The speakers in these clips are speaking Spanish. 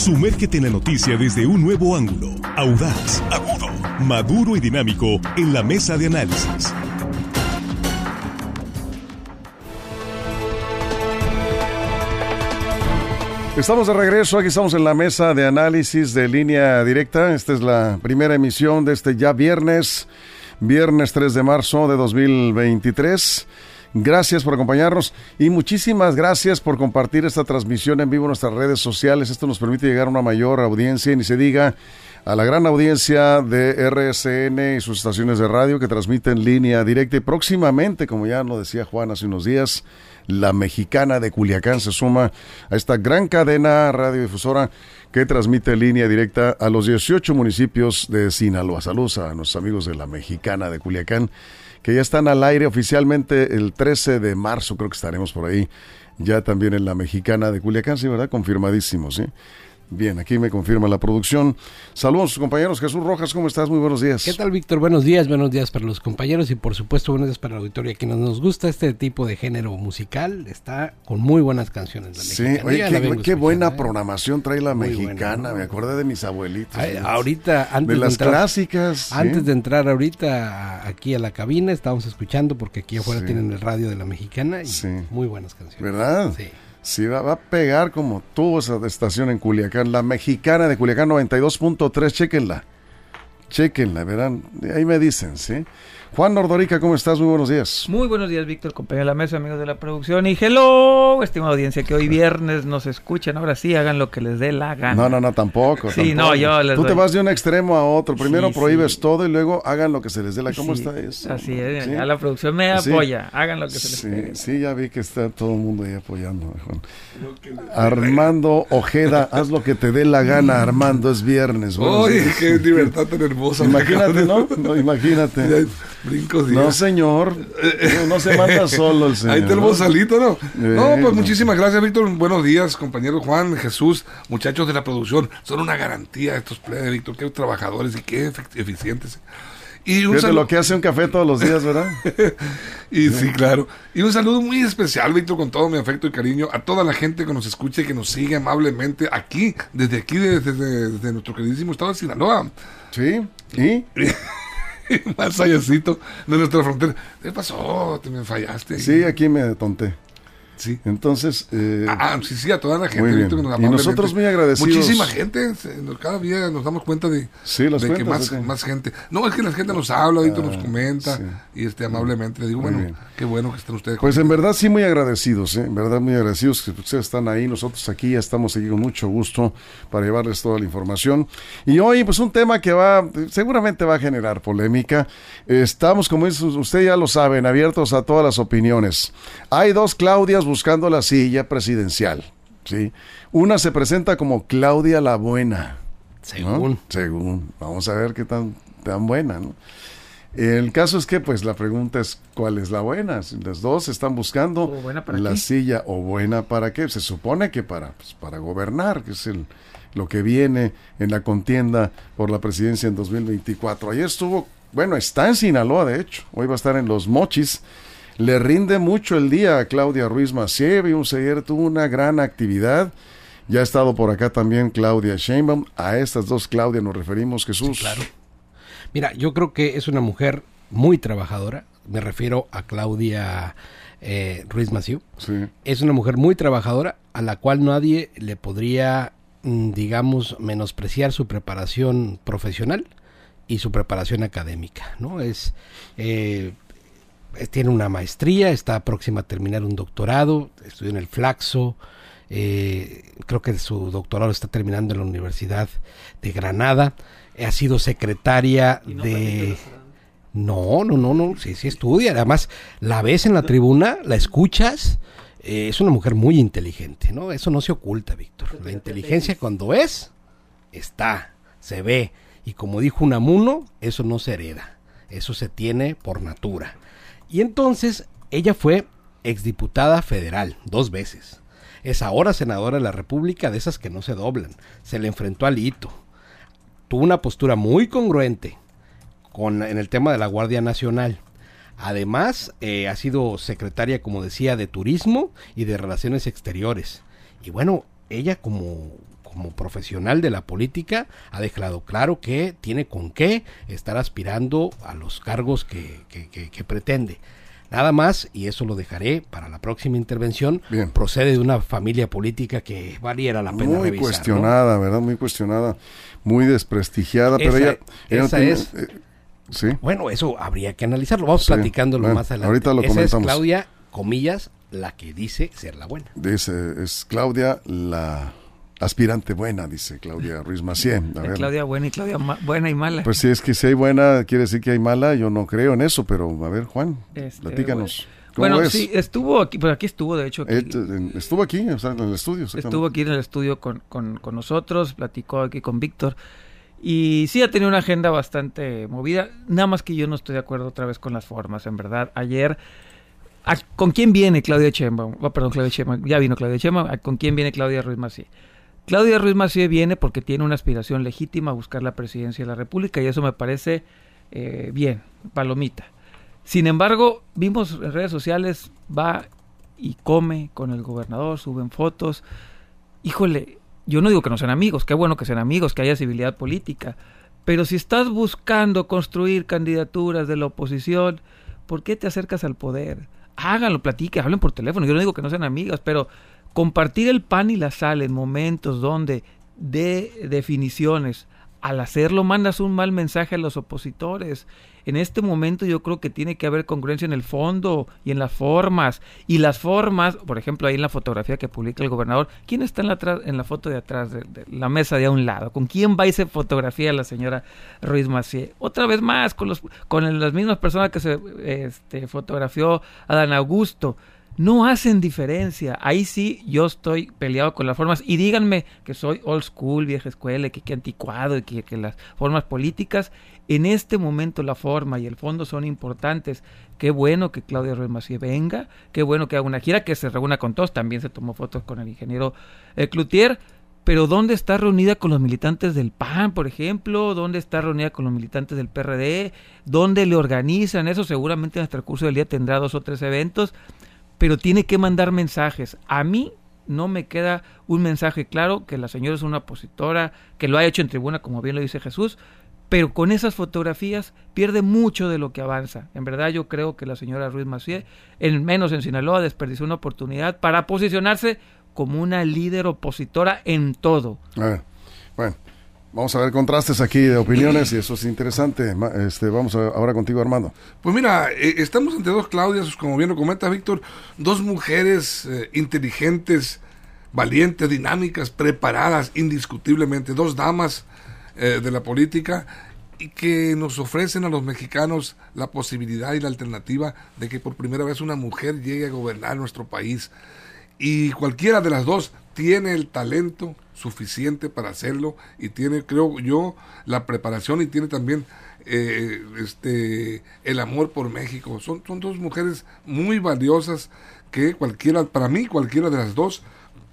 Sumérgete en la noticia desde un nuevo ángulo, audaz, agudo, maduro y dinámico en la mesa de análisis. Estamos de regreso, aquí estamos en la mesa de análisis de línea directa. Esta es la primera emisión de este ya viernes, viernes 3 de marzo de 2023. Gracias por acompañarnos y muchísimas gracias por compartir esta transmisión en vivo en nuestras redes sociales. Esto nos permite llegar a una mayor audiencia y ni se diga a la gran audiencia de RSN y sus estaciones de radio que transmiten línea directa y próximamente, como ya nos decía Juan hace unos días, la mexicana de Culiacán se suma a esta gran cadena radiodifusora que transmite línea directa a los 18 municipios de Sinaloa. Saludos a nuestros amigos de la mexicana de Culiacán que ya están al aire oficialmente el 13 de marzo, creo que estaremos por ahí, ya también en la mexicana de Culiacán, sí, ¿verdad? Confirmadísimo, sí. Bien, aquí me confirma la producción. Saludos, compañeros. Jesús Rojas, ¿cómo estás? Muy buenos días. ¿Qué tal, Víctor? Buenos días, buenos días para los compañeros y por supuesto buenos días para la auditoría. Que nos, gusta este tipo de género musical, está con muy buenas canciones. La sí, oye, qué, buena ¿eh? programación trae la mexicana. Me acordé de mis abuelitos. ahorita, antes de las clásicas. Antes de entrar ahorita aquí a la cabina, estábamos escuchando porque aquí afuera tienen el radio de la mexicana y muy buenas canciones. ¿Verdad? Sí. Sí, va, a pegar como tuvo esa estación en Culiacán. La mexicana de Culiacán 92.3, chequenla. Chequenla, verán. Ahí me dicen, ¿sí? Juan Nordorica, ¿cómo estás? Muy buenos días. Muy buenos días, Víctor, compañero de la mesa, amigos de la producción. Y hello, estimada audiencia, que hoy viernes nos escuchen. Ahora sí, hagan lo que les dé la gana. No, no, no, tampoco. Sí, no, yo les Tú te vas de un extremo a otro. Primero prohíbes todo y luego hagan lo que se les dé la ¿Cómo está eso? Así es, ya la producción me apoya. Hagan lo que se les dé. Sí, ya vi que está todo el mundo ahí apoyando, Juan. Armando Ojeda, haz lo que te dé la gana, Armando, es viernes. Oye, qué libertad tan hermosa. Imagínate, ¿no? no imagínate. Brincos No, señor. No, se manda solo el señor. Ahí tenemos salito, ¿no? no, pues muchísimas gracias, Víctor. Buenos días, compañero Juan, Jesús, muchachos de la producción. Son una garantía estos plebes, Víctor. Qué trabajadores y qué eficientes. Y un saludo... lo que hace un café todos los días, ¿verdad? y sí. claro. Y un saludo muy especial, Víctor, con todo mi afecto y cariño a toda la gente que nos escucha y que nos sigue amablemente aquí, desde aquí, desde, desde nuestro queridísimo estado de Sinaloa. Sí, ¿y? más allácito de nuestra frontera. ¿Qué pasó? Te me fallaste. Sí, aquí me tonté. Sí. Entonces. Eh, ah, ah, sí, sí, a toda la gente. y nosotros muy agradecidos. Muchísima gente. Cada día nos damos cuenta de, de que más, más gente. No, es que la gente nos habla, ahorita nos ah, comenta. Y este amablemente le digo, bueno, qué bueno que estén ustedes. Pues en verdad, sí, muy agradecidos. ¿eh? En verdad, muy agradecidos que ustedes están ahí. Nosotros aquí ya estamos aquí con mucho gusto para llevarles toda la información. Y hoy, pues un tema que va, seguramente va a generar polémica. Estamos, como usted ya lo saben, abiertos a todas las opiniones. Hay dos Claudias buscando la silla presidencial. ¿sí? Una se presenta como Claudia la Buena. Según. Según. Vamos a ver qué tan, tan buena. ¿no? El caso es que, pues, la pregunta es, ¿cuál es la buena? las dos están buscando la silla, ¿o buena para qué? Se supone que para, pues, para gobernar, que es el, lo que viene en la contienda por la presidencia en 2024. Ayer estuvo, bueno, está en Sinaloa, de hecho. Hoy va a estar en Los Mochis le rinde mucho el día a Claudia Ruiz Massieu. Vimos ayer tuvo una gran actividad. Ya ha estado por acá también Claudia Sheinbaum. A estas dos Claudia nos referimos, Jesús. claro. Mira, yo creo que es una mujer muy trabajadora. Me refiero a Claudia eh, Ruiz Massieu. Sí. Es una mujer muy trabajadora a la cual nadie le podría, mm, digamos, menospreciar su preparación profesional y su preparación académica, ¿no? Es eh, tiene una maestría, está próxima a terminar un doctorado, estudió en el Flaxo, eh, creo que su doctorado está terminando en la Universidad de Granada, ha sido secretaria de... No, no, no, no, sí, sí estudia, además la ves en la tribuna, la escuchas, eh, es una mujer muy inteligente, ¿no? Eso no se oculta, Víctor. La inteligencia cuando es, está, se ve, y como dijo Unamuno, eso no se hereda, eso se tiene por natura. Y entonces ella fue exdiputada federal dos veces. Es ahora senadora de la República de esas que no se doblan. Se le enfrentó al hito. Tuvo una postura muy congruente con, en el tema de la Guardia Nacional. Además, eh, ha sido secretaria, como decía, de Turismo y de Relaciones Exteriores. Y bueno, ella como, como profesional de la política, ha dejado claro que tiene con qué estar aspirando a los cargos que, que, pretende. Nada más, y eso lo dejaré para la próxima intervención, procede de una familia política que valiera la pena Muy cuestionada, ¿verdad? Muy cuestionada, muy desprestigiada, pero ella... esa es... Eh, ¿sí? Bueno, eso habría que analizarlo, vamos platicándolo más adelante. Ahorita lo esa es Claudia, comillas, la que dice ser la buena. Dice, es Claudia la aspirante buena, dice Claudia Ruiz Macié. Claudia buena y Claudia buena y mala. Pues si es que si hay buena, quiere decir que hay mala, yo no creo en eso, pero a ver, Juan, este, platícanos. Bueno, sí, estuvo aquí, pues aquí estuvo, de hecho. estuvo aquí, o sea, en el estudio. Estuvo aquí en el estudio con, con, con nosotros, platicó aquí con Víctor. Y sí ha tenido una agenda bastante movida, nada más que yo no estoy de acuerdo otra vez con las formas, en verdad. Ayer ¿Con quién viene Claudia Chemba? Oh, perdón, Claudia Chemba. Ya vino Claudia Chemba. ¿Con quién viene Claudia Ruiz Macié? Claudia Ruiz Macié viene porque tiene una aspiración legítima a buscar la presidencia de la República y eso me parece eh, bien, palomita. Sin embargo, vimos en redes sociales, va y come con el gobernador, suben fotos. Híjole, yo no digo que no sean amigos, qué bueno que sean amigos, que haya civilidad política. Pero si estás buscando construir candidaturas de la oposición, ¿por qué te acercas al poder? háganlo, platiquen, hablen por teléfono. Yo no digo que no sean amigas, pero compartir el pan y la sal en momentos donde de definiciones, al hacerlo mandas un mal mensaje a los opositores. En este momento yo creo que tiene que haber congruencia en el fondo y en las formas. Y las formas, por ejemplo, ahí en la fotografía que publica el gobernador, ¿quién está en la, en la foto de atrás de, la mesa de a un lado? ¿Con quién va esa fotografía la señora Ruiz Macié? Otra vez más, con, los, con las mismas personas que se este, fotografió a Dan Augusto no hacen diferencia. Ahí sí yo estoy peleado con las formas. Y díganme que soy old school, vieja escuela, que, que anticuado y que, las formas políticas. En este momento la forma y el fondo son importantes. Qué bueno que Claudia Ruiz venga. Qué bueno que haga una gira, que se reúna con todos. También se tomó fotos con el ingeniero eh, Cloutier. Pero ¿dónde está reunida con los militantes del PAN, por ejemplo? ¿Dónde está reunida con los militantes del PRD? ¿Dónde le organizan eso? Seguramente en el transcurso del día tendrá dos o tres eventos pero tiene que mandar mensajes. A mí no me queda un mensaje claro que la señora es una opositora, que lo ha hecho en tribuna, como bien lo dice Jesús, pero con esas fotografías pierde mucho de lo que avanza. En verdad yo creo que la señora Ruiz Macié, en menos en Sinaloa, desperdició una oportunidad para posicionarse como una líder opositora en todo. bueno, Vamos a ver contrastes aquí de opiniones y eso es interesante. Este, vamos ahora contigo, Armando. Pues mira, eh, estamos ante dos Claudias, como bien lo comenta Víctor, dos mujeres eh, inteligentes, valientes, dinámicas, preparadas, indiscutiblemente, dos damas eh, de la política y que nos ofrecen a los mexicanos la posibilidad y la alternativa de que por primera vez una mujer llegue a gobernar nuestro país. Y cualquiera de las dos tiene el talento suficiente para hacerlo y tiene, creo yo, la preparación y tiene también eh, este el amor por México. Son, son dos mujeres muy valiosas que cualquiera, para mí, cualquiera de las dos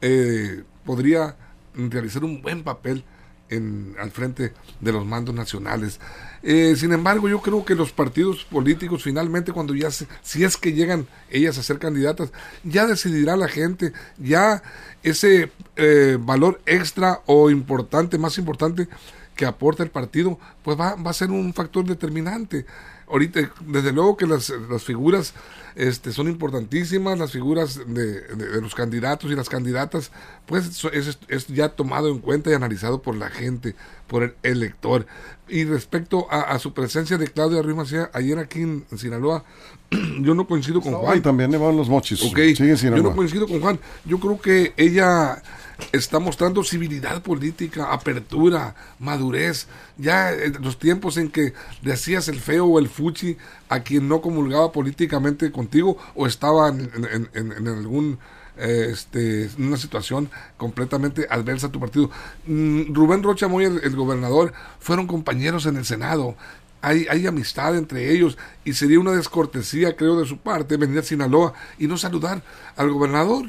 eh, podría realizar un buen papel en, al frente de los mandos nacionales. Eh, sin embargo, yo creo que los partidos políticos finalmente cuando ya se, si es que llegan ellas a ser candidatas, ya decidirá la gente, ya ese eh, valor extra o importante, más importante que aporta el partido, pues va, va a ser un factor determinante. Ahorita, desde luego que las, las figuras este, son importantísimas, las figuras de, de, los candidatos y las candidatas, pues es, es, ya tomado en cuenta y analizado por la gente, por el elector. Y respecto a, su presencia de Claudia Ruiz Macía, ayer aquí en, Sinaloa, yo no coincido con Juan. también le van los mochis. yo no coincido con Juan. Yo creo que ella está mostrando civilidad política, apertura, madurez. Ya en los tiempos en que le hacías el feo o el fuchi a quien no comulgaba políticamente contigo o estaba en, algún este, una situación completamente adversa a tu partido. Mm, Rubén Rocha Moy, el, gobernador, fueron compañeros en el Senado. Hay, hay, amistad entre ellos y sería una descortesía, creo, de su parte venir a Sinaloa y no saludar al gobernador.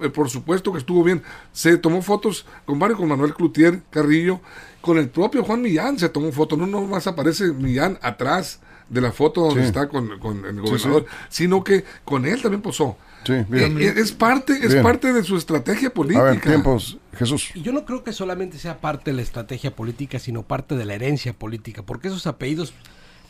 Eh, por supuesto que estuvo bien. Se tomó fotos con varios, con Manuel Cloutier Carrillo, con el propio Juan Millán se tomó fotos. No más aparece Millán atrás de la foto donde Sí. está con, con el Sí, gobernador, sino que con él también posó. Sí, bien. Eh, es parte, es Bien. parte de su estrategia política. A ver, tiempos, Jesús. Y yo no creo que solamente sea parte de la estrategia política, sino parte de la herencia política, porque esos apellidos,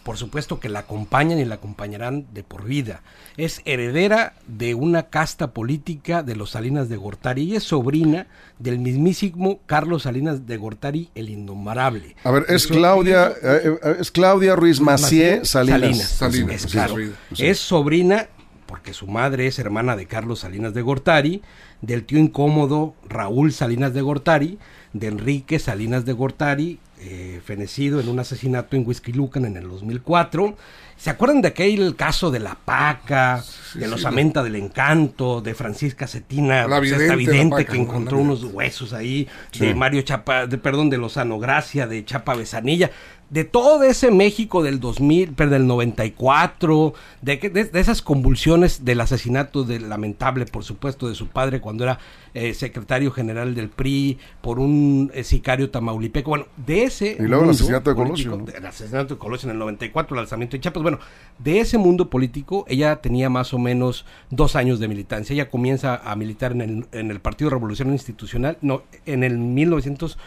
por supuesto que la acompañan y la acompañarán de por vida. Es heredera de una casta política de los Salinas de Gortari. Ella es sobrina del mismísimo Carlos Salinas de Gortari, el innombrable. A ver, es Claudia, eh, eh, es Claudia Ruiz Macié Salinas. Salinas, es sí, claro. Es sobrina, porque su madre es hermana de Carlos Salinas de Gortari, del tío incómodo Raúl Salinas de Gortari, de Enrique Salinas de Gortari, eh, fenecido en un asesinato en Huizquilucan en el 2004. ¿Se acuerdan de aquel caso de la paca, de los sí. Amenta del Encanto, de Francisca Cetina, La pues, esta vidente, paca, que encontró unos huesos ahí, Sí. de Mario Chapa, de, perdón, de Lozano Gracia, de Chapa Besanilla, de todo ese México del 2000, pero del 94, de, que- de, de esas convulsiones del asesinato del lamentable, por supuesto, de su padre cuando era eh, secretario general del PRI por un eh, sicario tamaulipeco, bueno, de ese Y luego el asesinato de político, Colosio, ¿no? el asesinato de Colosio en el 94, el alzamiento de Chiapas, bueno, de ese mundo político ella tenía más o menos dos años de militancia. Ella comienza a militar en el, en el Partido Revolución Institucional, no, en el 1900,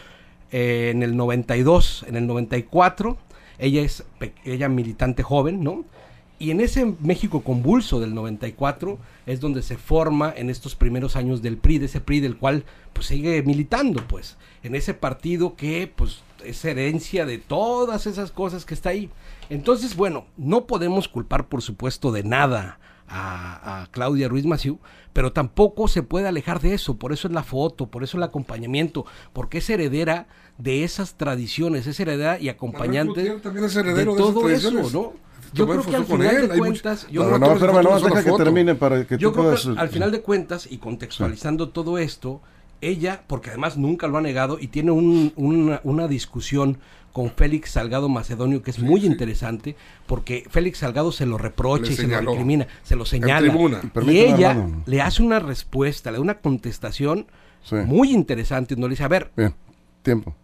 eh, en el 92, en el 94, ella es ella militante joven, ¿no? Y en ese México convulso del 94 es donde se forma en estos primeros años del PRI, de ese PRI del cual pues sigue militando, pues, en ese partido que pues es herencia de todas esas cosas que está ahí. Entonces, bueno, no podemos culpar por supuesto de nada a, a Claudia Ruiz Maciú, pero tampoco se puede alejar de eso, por eso es la foto, por eso el acompañamiento, porque es heredera de esas tradiciones, es heredera y acompañante es de todo eso. ¿no? Yo creo que al final él, de mucho- cuentas, yo No, creo no, que- espérame, no, fotos son deja la que foto. termine para que yo tú creo puedas... que al final de cuentas y contextualizando todo esto, ella, porque además nunca lo ha negado y tiene un- una, una discusión con Félix Salgado Macedonio que es muy interesante porque Félix Salgado se lo reprocha Le y se lo recrimina, se lo señala. Y ella le hace una respuesta, le da una contestación Sí. muy interesante donde le dice, a ver, Bien, tiempo.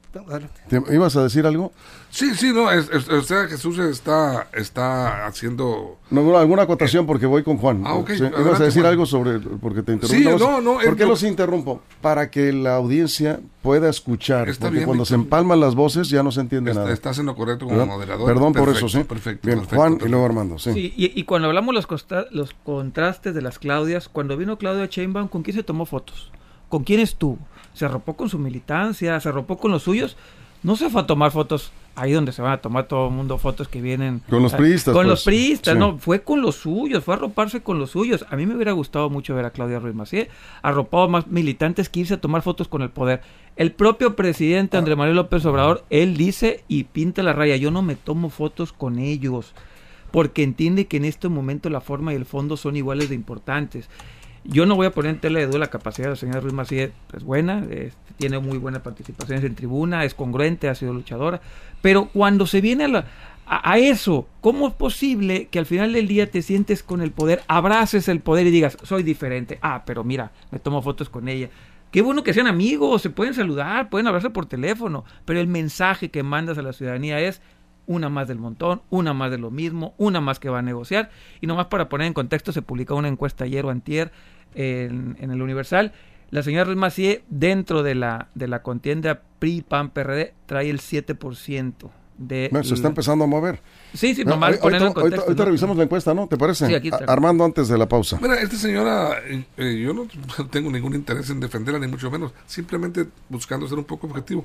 ¿Ibas a decir algo? Sí, sí, no, es, es- o sea, Jesús está, está haciendo... No, no, alguna acotación porque voy con Juan. Ah, ok, Sí, ibas a decir Juan. algo sobre porque te Sí, interrumpí. no, no, ¿Por qué lo- los interrumpo? Para que la audiencia pueda escuchar. Está porque bien, cuando se empalman las voces ya no se entiende Está- nada. estás en lo correcto como ¿Verdad? moderador. Perdón por eso, sí. Perfecto, Bien, perfecto, Juan y luego Armando, sí. Sí, y, y cuando hablamos los, costa- los contrastes de las Claudias, cuando vino Claudia Sheinbaum, ¿con quién se tomó fotos? ¿Con quién estuvo? ¿Se arropó con su militancia? ¿Se arropó con los suyos? No se fue a tomar fotos ahí donde se van a tomar todo el mundo fotos que vienen... Con los ah, priistas, Con pues. los priistas, Sí. no, fue con los suyos, fue a arroparse con los suyos. A mí me hubiera gustado mucho ver a Claudia Ruiz Macié arropado más militantes que irse a tomar fotos con el poder. El propio presidente Andrés Manuel López Obrador, él dice y pinta la raya, yo no me tomo fotos con ellos porque entiende que en este momento la forma y el fondo son iguales de importantes. Yo no voy a poner en tela de duda la capacidad de la señora Ruiz Macié, es buena, este, tiene muy buenas participaciones en tribuna, es congruente, ha sido luchadora, pero cuando se viene a, la- a eso, ¿cómo es posible que al final del día te sientes con el poder, abraces el poder y digas, soy diferente? Ah, pero mira, me tomo fotos con ella. Qué bueno que sean amigos, se pueden saludar, pueden hablarse por teléfono, pero el mensaje que mandas a la ciudadanía es una más del montón, una más de lo mismo, una más que va a negociar. Y nomás para poner en contexto, se publicó una encuesta ayer o antier en, en el Universal. La señora Ruiz Macié, dentro de la, de la contienda PRI-PAN-PRD, trae el 7% de... Bueno, se está empezando a mover. Sí, sí, No, nomás ahorita, en ahorita- contexto. ahorita ¿no? revisamos la encuesta, ¿no? ¿Te parece? Sí, aquí Armando antes de la pausa. Mira, esta señora, eh, eh, yo no tengo ningún interés en defenderla, ni mucho menos, simplemente buscando ser un poco objetivo.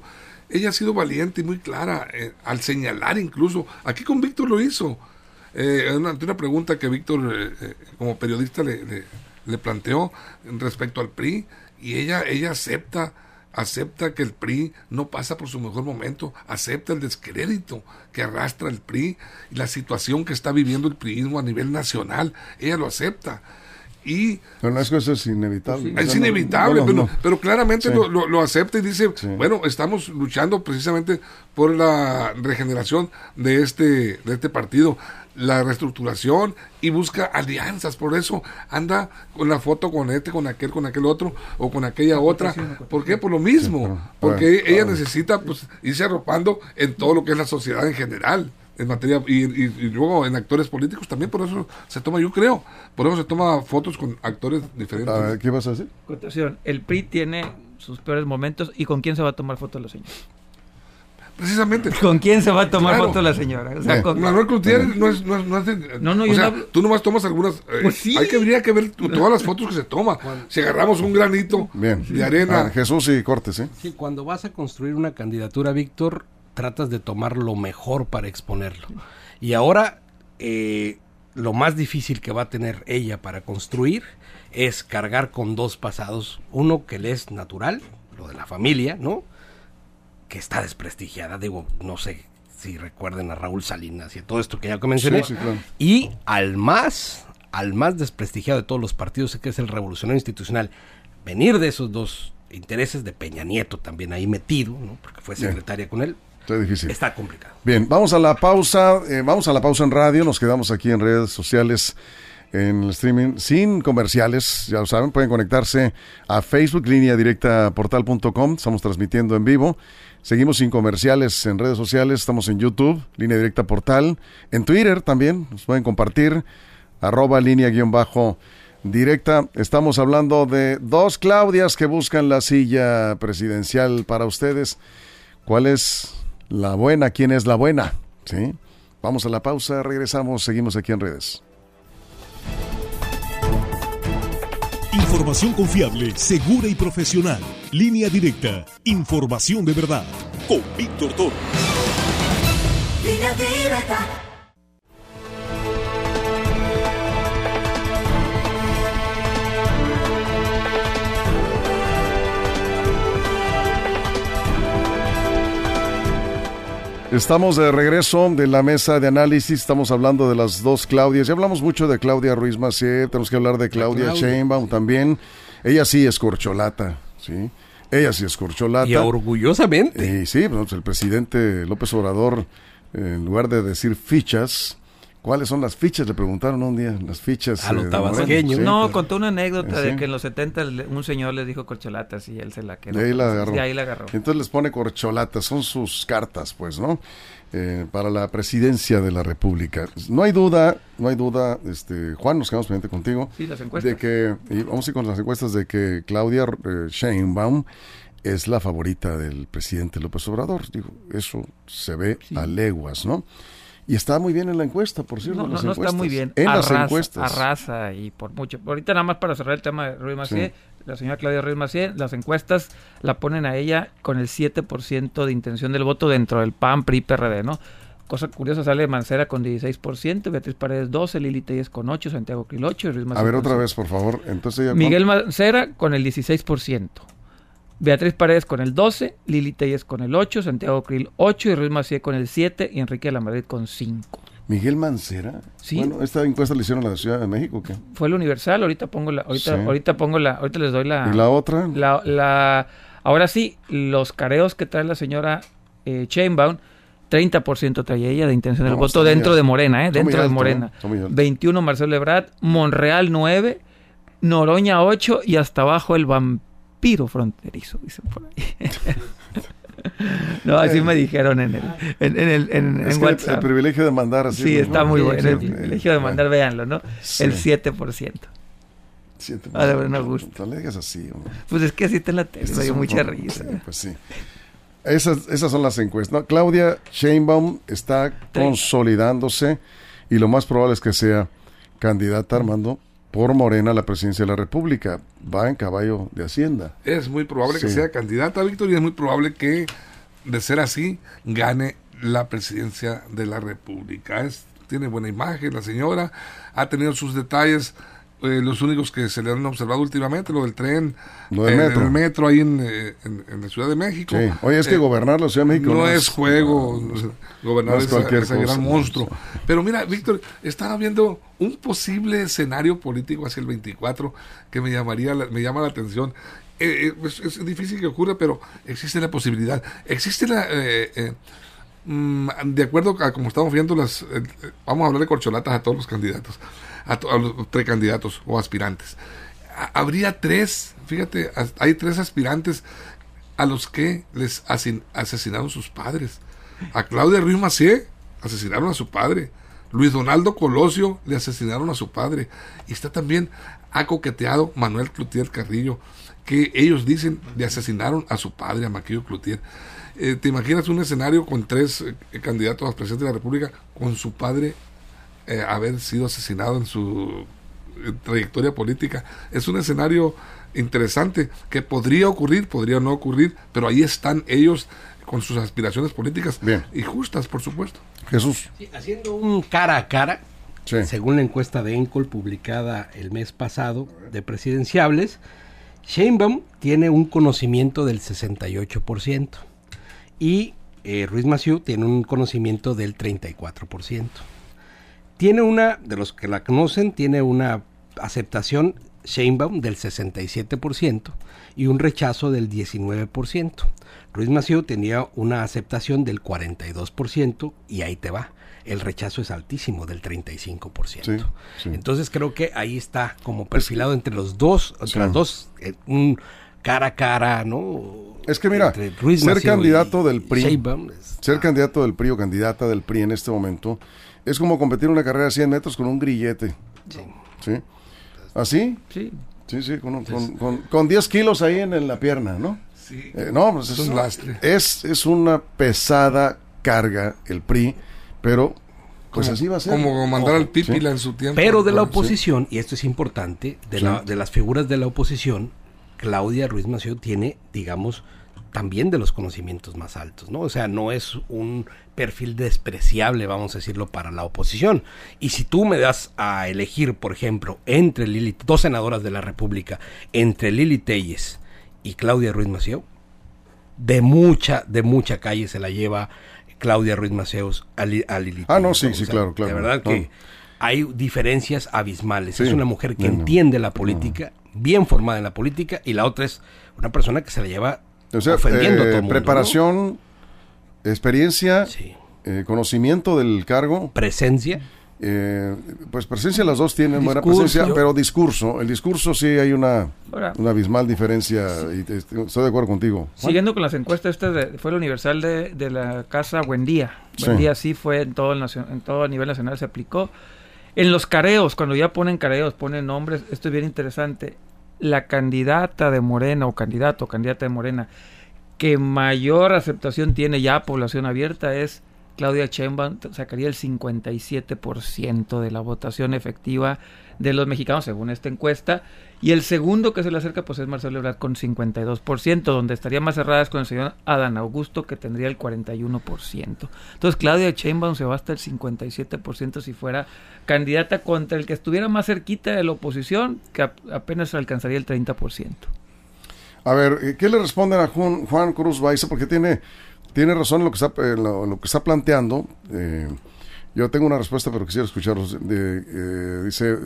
Ella ha sido valiente y muy clara eh, al señalar incluso, aquí con Víctor lo hizo, eh, una- ante una pregunta que Víctor como periodista le, le- le planteó respecto al PRI, y ella, ella acepta acepta que el PRI no pasa por su mejor momento, acepta el descrédito que arrastra el PRI y la situación que está viviendo el PRIismo a nivel nacional, ella lo acepta. Y Pero es que eso es inevitable. Es inevitable, no, no, pero, pero claramente Sí. lo, lo- lo acepta y dice, Sí. bueno, estamos luchando precisamente por la regeneración de este, de este partido, la reestructuración y busca alianzas, por eso anda con la foto con este, con aquel, con aquel otro o con aquella otra. ¿Por qué? Por lo mismo, porque ella necesita pues irse arropando en todo lo que es la sociedad en general. en materia y, y- y luego en actores políticos también por eso se toma yo creo por eso se toma fotos con actores diferentes A ver, ¿Qué vas a decir? Cotación, el PRI tiene sus peores momentos y con quién se va a tomar foto la señora. Precisamente ¿Con quién se va a tomar Claro. foto la señora? O sea, con- Manuel Cloutier no es, no es, no es de- No, no, o sea, no- tú nomás tomas algunas eh, Pues sí. hay que habría que ver todas las fotos que se toma si agarramos un granito Bien. de arena Ah, Jesús y Cortes, ¿eh? Sí, cuando vas a construir una candidatura, Víctor, tratas de tomar lo mejor para exponerlo. Y ahora, eh, lo más difícil que va a tener ella para construir es cargar con dos pasados. Uno que le es natural, lo de la familia, ¿no? Que está desprestigiada. Digo, no sé si recuerden a Raúl Salinas y a todo esto que ya mencioné. Sí, sí, claro. Y al más, al más desprestigiado de todos los partidos, que es el revolucionario institucional, venir de esos dos intereses de Peña Nieto también ahí metido, ¿no? porque fue Bien. secretaria con él, Está difícil. está complicado. Bien, vamos a la pausa. eh, vamos a la pausa en radio. Nos quedamos aquí en redes sociales, en el streaming, sin comerciales. Ya lo saben, pueden conectarse a Facebook, línea directa portal.com. Estamos transmitiendo en vivo. Seguimos sin comerciales en redes sociales. Estamos en YouTube, línea directa portal. En Twitter también. Nos pueden compartir. Arroba línea guion bajo directa. Estamos hablando de dos Claudias que buscan la silla presidencial para ustedes. ¿Cuál es la buena? ¿Quién es la buena? ¿Sí? Vamos a la pausa, regresamos, seguimos aquí en redes. Información confiable, segura y profesional. Línea directa. Información de verdad. Con Víctor Toro. Línea directa. Estamos de regreso de la mesa de análisis, estamos hablando de las dos Claudias, ya hablamos mucho de Claudia Ruiz Macié, tenemos que hablar de Claudia Claudia. Sheinbaum también. Ella sí es corcholata, ¿sí? Ella sí es corcholata. Y orgullosamente. Y sí, pues, el presidente López Obrador, en lugar de decir fichas, ¿cuáles son las fichas? Le preguntaron un día, las fichas. A lo eh, de tabasqueño. Morena, sí. no, contó una anécdota Sí. de que en los 70 le- un señor les dijo corcholatas y él se la quedó. De ahí la agarró. De ahí la agarró. Entonces les pone corcholatas, son sus cartas, pues, ¿no? Eh, para la presidencia de la República. No hay duda, no hay duda, este, Juan, nos quedamos pendiente contigo. Sí, las encuestas. De que, y vamos a ir con las encuestas de que Claudia eh, Sheinbaum es la favorita del presidente López Obrador. Digo, eso se ve a leguas, ¿no? Y está muy bien en la encuesta, por cierto. No, en no, las no está muy bien. En las Arrasa- encuestas. Arrasa y por mucho. Ahorita nada más para cerrar el tema de Ruiz Macié, Sí. la señora Claudia Ruiz Macié, las encuestas la ponen a ella con el 7% de intención del voto dentro del PAN, PRI, PRD, ¿no? Cosa curiosa, sale Mancera con 16%, Beatriz Paredes 12, Lili Telles con 8, Santiago Krill 8 y Ruiz Macié A ver otra 7. vez, por favor. Entonces ella, Miguel Mancera con el 16%. Beatriz Paredes con el 12, Lili Telles con el 8, Santiago Krill 8 y Ruiz Macié con el 7 y Enrique de la Madrid con 5. Miguel Mancera. Sí. Bueno, esta encuesta la hicieron en la Ciudad de México, ¿o ¿qué? Fue el Universal, ahorita pongo la, ahorita, Sí. ahorita pongo la, ahorita les doy la, ¿Y la otra? la, la- ahora sí, los careos que trae la señora eh, Chainbaum, 30% trae ella de intención del No, voto dentro de Morena, eh, dentro de Morena. ¿eh? Está muy alto. 21 Marcelo Ebrard, Monreal 9, Noroña 8 y hasta abajo el vampiro fronterizo, dicen por ahí. no, así me dijeron en el, en, en el, en, Es en WhatsApp. el privilegio de mandar así. Sí, está muy bueno. El privilegio de mandar, véanlo, ¿no? Sí. El 7%. Siete- Ah, de verdad, no gusta. No le digas así, hombre. Pues es que así está en la tele, me dio mucha risa. sí, pues sí. Esas, esas son las encuestas. ¿no? Claudia Sheinbaum está consolidándose y lo más probable es que sea candidata, Armando, por Morena a la presidencia de la República. Va en caballo de Hacienda. Es muy probable que sea candidata, Víctor, y es muy probable que, de ser así, gane la presidencia de la República. Es, tiene buena imagen la señora, ha tenido sus detalles, eh, los únicos que se le han observado últimamente, lo del tren, Lo del eh, metro. el metro ahí en, eh, en- en la Ciudad de México. Sí. Oye, es que Eh, gobernar la Ciudad de México no, es juego, gobernar no es esa- cualquier ese cosa, gran no, monstruo. Pero mira, Víctor, estaba viendo un posible escenario político hacia el 24 que me llamaría, la- me llama la atención. Eh, eh, es, es difícil que ocurra, pero existe la posibilidad. Existe la, eh, eh, mm, de acuerdo a como estamos viendo las, vamos a hablar de corcholatas a todos los candidatos, a, a los precandidatos o aspirantes. Ha- Habría tres, fíjate, hay tres aspirantes a los que les asesinaron sus padres. A Claudia Ruiz Macié, asesinaron a su padre. Luis Donaldo Colosio le asesinaron a su padre. Y está también, ha coqueteado Manuel Cloutier Carrillo, que ellos dicen le asesinaron a su padre, a Maquillo Cloutier. Eh, ¿Te imaginas un escenario con tres eh, candidatos a presidente de la República con su padre eh, haber sido asesinado en su eh, trayectoria política? Es un escenario interesante que podría ocurrir, podría no ocurrir, pero ahí están ellos con sus aspiraciones políticas Bien. y justas, por supuesto. Jesús. Sí, haciendo un cara a cara, Sí. según la encuesta de Encol publicada el mes pasado de presidenciables, Sheinbaum tiene un conocimiento del 68% y eh, Ruiz Massieu tiene un conocimiento del 34%. Tiene una, de los que la conocen, tiene una aceptación Sheinbaum del 67% y un rechazo del 19%. Ruiz Massieu tenía una aceptación del 42% y ahí te va. El rechazo es altísimo del 35%. Sí, sí. Entonces creo que ahí está como perfilado entre los dos, entre Sí. las dos, eh, un cara a cara, ¿no? Es que mira, Ruiz ser Massieu candidato y del PRI, Sheinbaum es- ser candidato del PRI o candidata del PRI en este momento es como competir una carrera de 100 metros con un grillete. sí. ¿Sí? ¿Así? Sí. Sí, sí, con, un- con, con- con 10 kilos ahí en, en la pierna, ¿no? Sí. Eh, no, pues es, Es un lastre. Es, es una pesada carga el PRI, pero pues Como- así va a ser. Como mandar al Sí. Pípila en su tiempo. Pero de la sí. oposición, y esto es importante, de, Sí. la- de las figuras de la oposición, Claudia Ruiz Massieu tiene, digamos, también de los conocimientos más altos, ¿no? O sea, no es un perfil despreciable, vamos a decirlo, para la oposición. Y si tú me das a elegir, por ejemplo, entre Lili, dos senadoras de la República, entre Lili Telles y Claudia Ruiz Massieu, de mucha, de mucha calle se la lleva Claudia Ruiz Massieu a, Li- a Lili Ah, no, Telles, sí, sí, claro, claro. De verdad No. que hay diferencias abismales. Sí, Es una mujer que no. entiende la política, bien formada en la política, y la otra es una persona que se la lleva O sea, ofendiendo a eh, todo el mundo. preparación, experiencia. Sí. eh, conocimiento del cargo, Presencia. eh, pues presencia las dos tienen buena presencia, pero discurso, el discurso sí hay una, Ahora, una abismal diferencia y estoy de acuerdo contigo. Siguiendo con las encuestas, esta de- fue la universal de, de la casa Buendía. Sí. Buendía sí fue en todo, el en todo a nivel nacional, se aplicó. En los careos, cuando ya ponen careos, ponen nombres, esto es bien interesante. La candidata de Morena o candidato o candidata de Morena que mayor aceptación tiene ya población abierta es Claudia Sheinbaum, sacaría el 57% de la votación efectiva de los mexicanos según esta encuesta. Y el segundo que se le acerca pues es Marcelo Ebrard con 52%, donde estaría más cerradas con el señor Adán Augusto que tendría el 41%. Entonces Claudia Sheinbaum se va hasta el 57% si fuera candidata contra el que estuviera más cerquita de la oposición, que ap- apenas alcanzaría el 30%. A ver, eh, ¿qué le responden a Juan, Juan Cruz Baiza? Porque tiene, tiene razón lo que está, lo que está planteando. Eh, yo tengo una respuesta, pero quisiera escucharlos. De, eh, dice,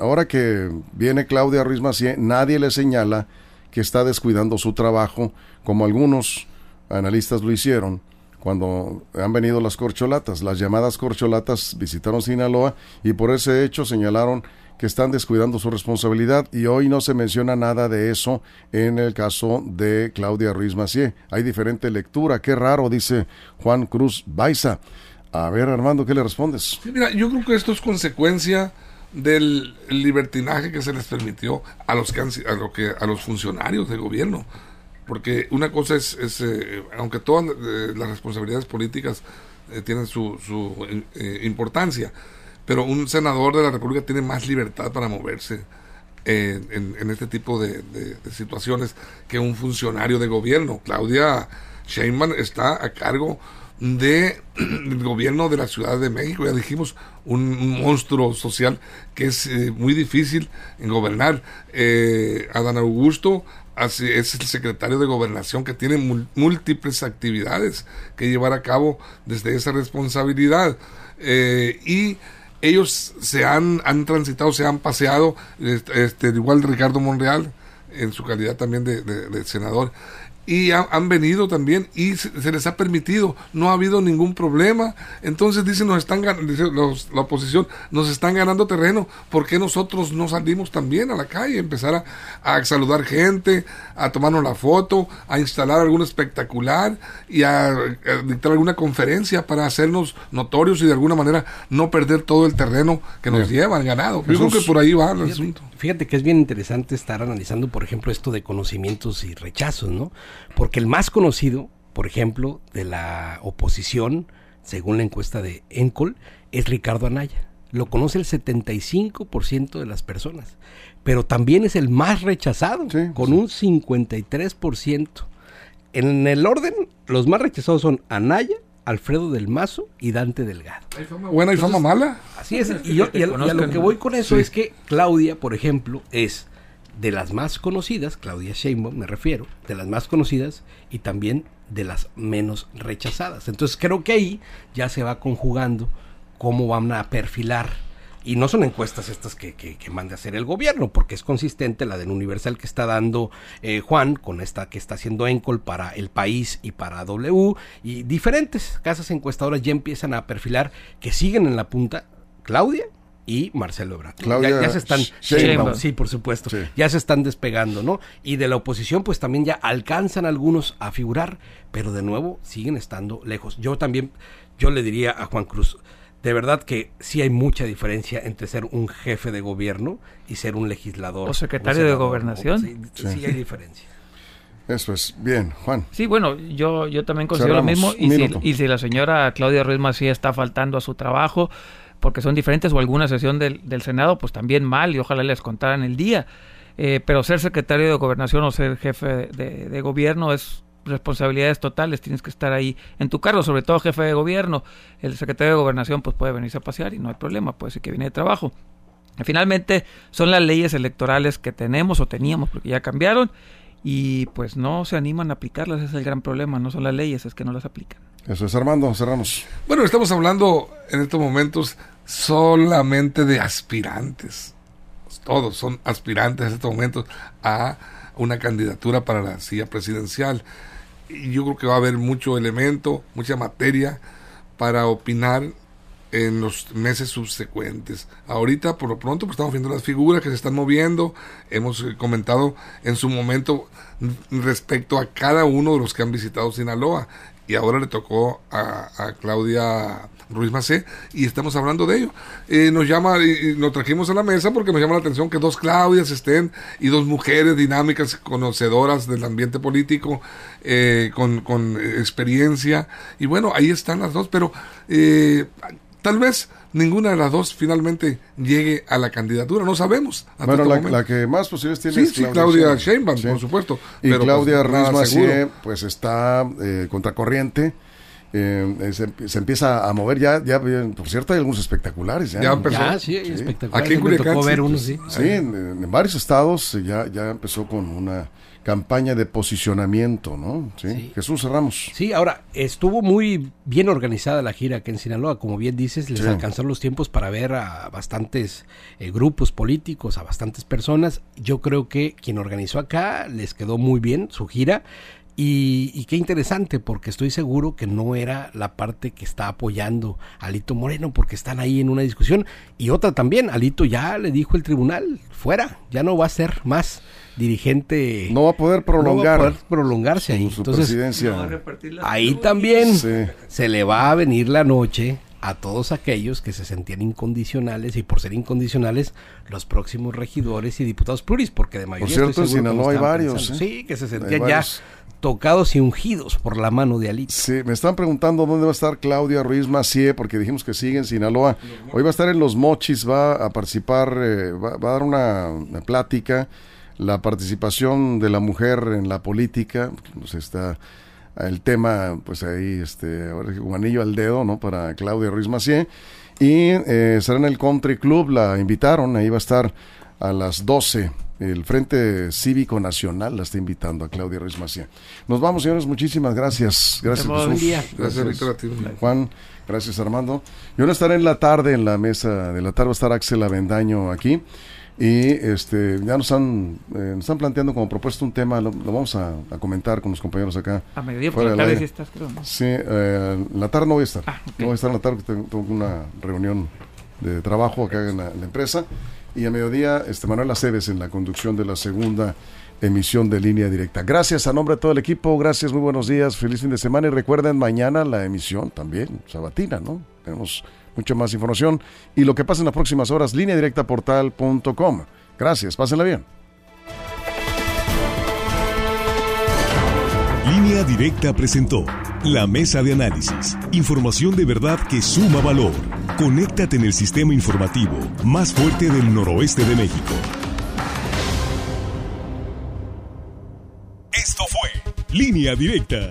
ahora que viene Claudia Ruiz Macié, nadie le señala que está descuidando su trabajo, como algunos analistas lo hicieron cuando han venido las corcholatas. Las llamadas corcholatas visitaron Sinaloa y por ese hecho señalaron que están descuidando su responsabilidad y hoy no se menciona nada de eso en el caso de Claudia Ruiz Macié. Hay diferente lectura, qué raro, dice Juan Cruz Baiza. A ver, Armando, ¿qué le respondes? Mira, yo creo que esto es consecuencia del libertinaje que se les permitió a los a lo que a los funcionarios de gobierno. Porque una cosa es, es, eh, aunque todas eh, las responsabilidades políticas eh, tienen su, su importancia pero un senador de la república tiene más libertad para moverse en, en este tipo de, de- situaciones que un funcionario de gobierno. Claudia Sheinbaum está a cargo de el gobierno de la Ciudad de México, ya dijimos, un, monstruo social que es eh, muy difícil en gobernar. Eh, Adán Augusto es el secretario de gobernación que tiene múltiples actividades que llevar a cabo desde esa responsabilidad. Eh, y ellos se han, han transitado, se han paseado, este, este, igual Ricardo Monreal, en su calidad también de, de- de senador, y ha- han venido también y se, les ha permitido, no ha habido ningún problema. Entonces dicen, nos están dice la oposición, nos están ganando terreno, ¿por qué nosotros no salimos también a la calle, empezar a, a saludar gente, a tomarnos la foto, a instalar algún espectacular y a, a dictar alguna conferencia para hacernos notorios y de alguna manera no perder todo el terreno que nos llevan ganado? Yo creo que por ahí va el asunto. Fíjate que es bien interesante estar analizando, por ejemplo, esto de conocimientos y rechazos, ¿no? Porque el más conocido, por ejemplo, de la oposición, según la encuesta de Encol, es Ricardo Anaya. Lo conoce el 75% de las personas, pero también es el más rechazado, Sí, con sí. un 53%. En el orden, los más rechazados son Anaya, Alfredo del Mazo y Dante Delgado. ¿Hay fama buena y fama mala? Así es, y, yo, y a, y a lo que voy con eso Sí. es que Claudia, por ejemplo, es de las más conocidas, Claudia Sheinbaum me refiero, de las más conocidas y también de las menos rechazadas. Entonces creo que ahí ya se va conjugando cómo van a perfilar. Y no son encuestas estas que, que, que mande a hacer el gobierno, porque es consistente la del Universal que está dando eh, Juan con esta que está haciendo Encol para El País y para W. Y diferentes casas encuestadoras ya empiezan a perfilar que siguen en la punta Claudia y Marcelo Ebrard. Claudia ya, ya se están Sheinbaum. Sí, por supuesto. Sí. Ya se están despegando, ¿no? Y de la oposición, pues también ya alcanzan algunos a figurar, pero de nuevo siguen estando lejos. Yo también, yo le diría a Juan Cruz, de verdad que sí hay mucha diferencia entre ser un jefe de gobierno y ser un legislador. O secretario de gobernación. Sí, sí hay diferencia. Eso es. Bien, Juan. Sí, bueno, yo, yo también considero Cerramos. lo mismo. Y si, minuto. y si la señora Claudia Ruiz Macías está faltando a su trabajo porque son diferentes o alguna sesión del, del Senado, pues también mal y ojalá les contaran el día. Eh, pero ser secretario de gobernación o ser jefe de, de- de gobierno es responsabilidades totales, tienes que estar ahí en tu cargo, sobre todo jefe de gobierno. El secretario de gobernación pues puede venirse a pasear y no hay problema, puede ser que viene de trabajo. Finalmente son las leyes electorales que tenemos o teníamos porque ya cambiaron y pues no se animan a aplicarlas, ese es el gran problema, no son las leyes, es que no las aplican. Eso es Armando, cerramos. Bueno, estamos hablando en estos momentos solamente de aspirantes. Todos son aspirantes en estos momentos a una candidatura para la silla presidencial. Yo creo que va a haber mucho elemento, mucha materia para opinar en los meses subsecuentes. Ahorita, por lo pronto, pues estamos viendo las figuras que se están moviendo. Hemos eh, comentado en su momento respecto a cada uno de los que han visitado Sinaloa. Y ahora le tocó a, a Claudia Ruiz Macé y estamos hablando de ello. Eh, nos llama y, y lo trajimos a la mesa porque nos llama la atención que dos Claudias estén y dos mujeres dinámicas, conocedoras del ambiente político, eh, con, con experiencia. Y bueno, ahí están las dos, pero eh, tal vez ninguna de las dos finalmente llegue a la candidatura, no sabemos. Bueno, la, la que más posibilidades tiene Sí, es sí, Claudia Sheinbaum, Sí. por supuesto. Y pero, Claudia pues, Ruiz pues está eh, contracorriente. eh, se, se empieza a mover ya, ya, por cierto, hay algunos espectaculares. Ya, Ya empezó. Ya, sí, espectacular. Aquí en Culiacán, ver uno, pues, sí. Sí, en, en varios estados eh, ya, ya empezó con una campaña de posicionamiento, ¿no? Sí. Sí. Jesús Cerramos. Sí, ahora estuvo muy bien organizada la gira aquí en Sinaloa, como bien dices, les Sí. alcanzaron los tiempos para ver a bastantes eh, grupos políticos, a bastantes personas. Yo creo que quien organizó acá les quedó muy bien su gira. Y, y qué interesante, porque estoy seguro que no era la parte que está apoyando a Alito Moreno, porque están ahí en una discusión. Y otra también, Alito ya le dijo el tribunal, fuera, ya no va a ser más dirigente. No va a poder prolongar no va a poder prolongarse ahí. su Entonces, presidencia. Ahí también Sí. se le va a venir la noche a todos aquellos que se sentían incondicionales y por ser incondicionales los próximos regidores y diputados pluris, porque de mayoría cierto, estoy en Sinaloa lo hay varios. ¿eh? Sí, que se sentían ya tocados y ungidos por la mano de Alito. Sí, me están preguntando dónde va a estar Claudia Ruiz Macié, porque dijimos que sigue en Sinaloa. Hoy va a estar en Los Mochis, va a participar, eh, va, va a dar una, una plática, la participación de la mujer en la política, pues está el tema, pues ahí, este, ahora un anillo al dedo, ¿no? Para Claudia Ruiz Macié. Y eh, será en el Country Club, la invitaron, ahí va a estar a las 12. El Frente Cívico Nacional la está invitando a Claudia Ruiz Macié. Nos vamos, señores, muchísimas gracias. Gracias, Buen día. Gracias, ti. Juan, gracias Armando. Yo no estaré en la tarde, en la mesa de la tarde va a estar Axel Avendaño aquí. Y este, ya nos están, eh, nos están planteando como propuesto un tema, lo, lo vamos a, a comentar con los compañeros acá. A mediodía, porque tarde sí estás, creo. ¿no? Sí, eh, la tarde no voy a estar. Ah. No voy a estar en la tarde tengo, tengo una reunión de trabajo acá en la, en la empresa. Y a mediodía, este Manuel Aceves en la conducción de la segunda emisión de línea directa. Gracias a nombre de todo el equipo, gracias, muy buenos días, feliz fin de semana y recuerden mañana la emisión también, sabatina, ¿no? Tenemos mucha más información y lo que pasa en las próximas horas, línea directa portal.com. Gracias, pásenla bien. Línea Directa presentó la mesa de análisis. Información de verdad que suma valor. Conéctate en el sistema informativo más fuerte del noroeste de México. Esto fue Línea Directa.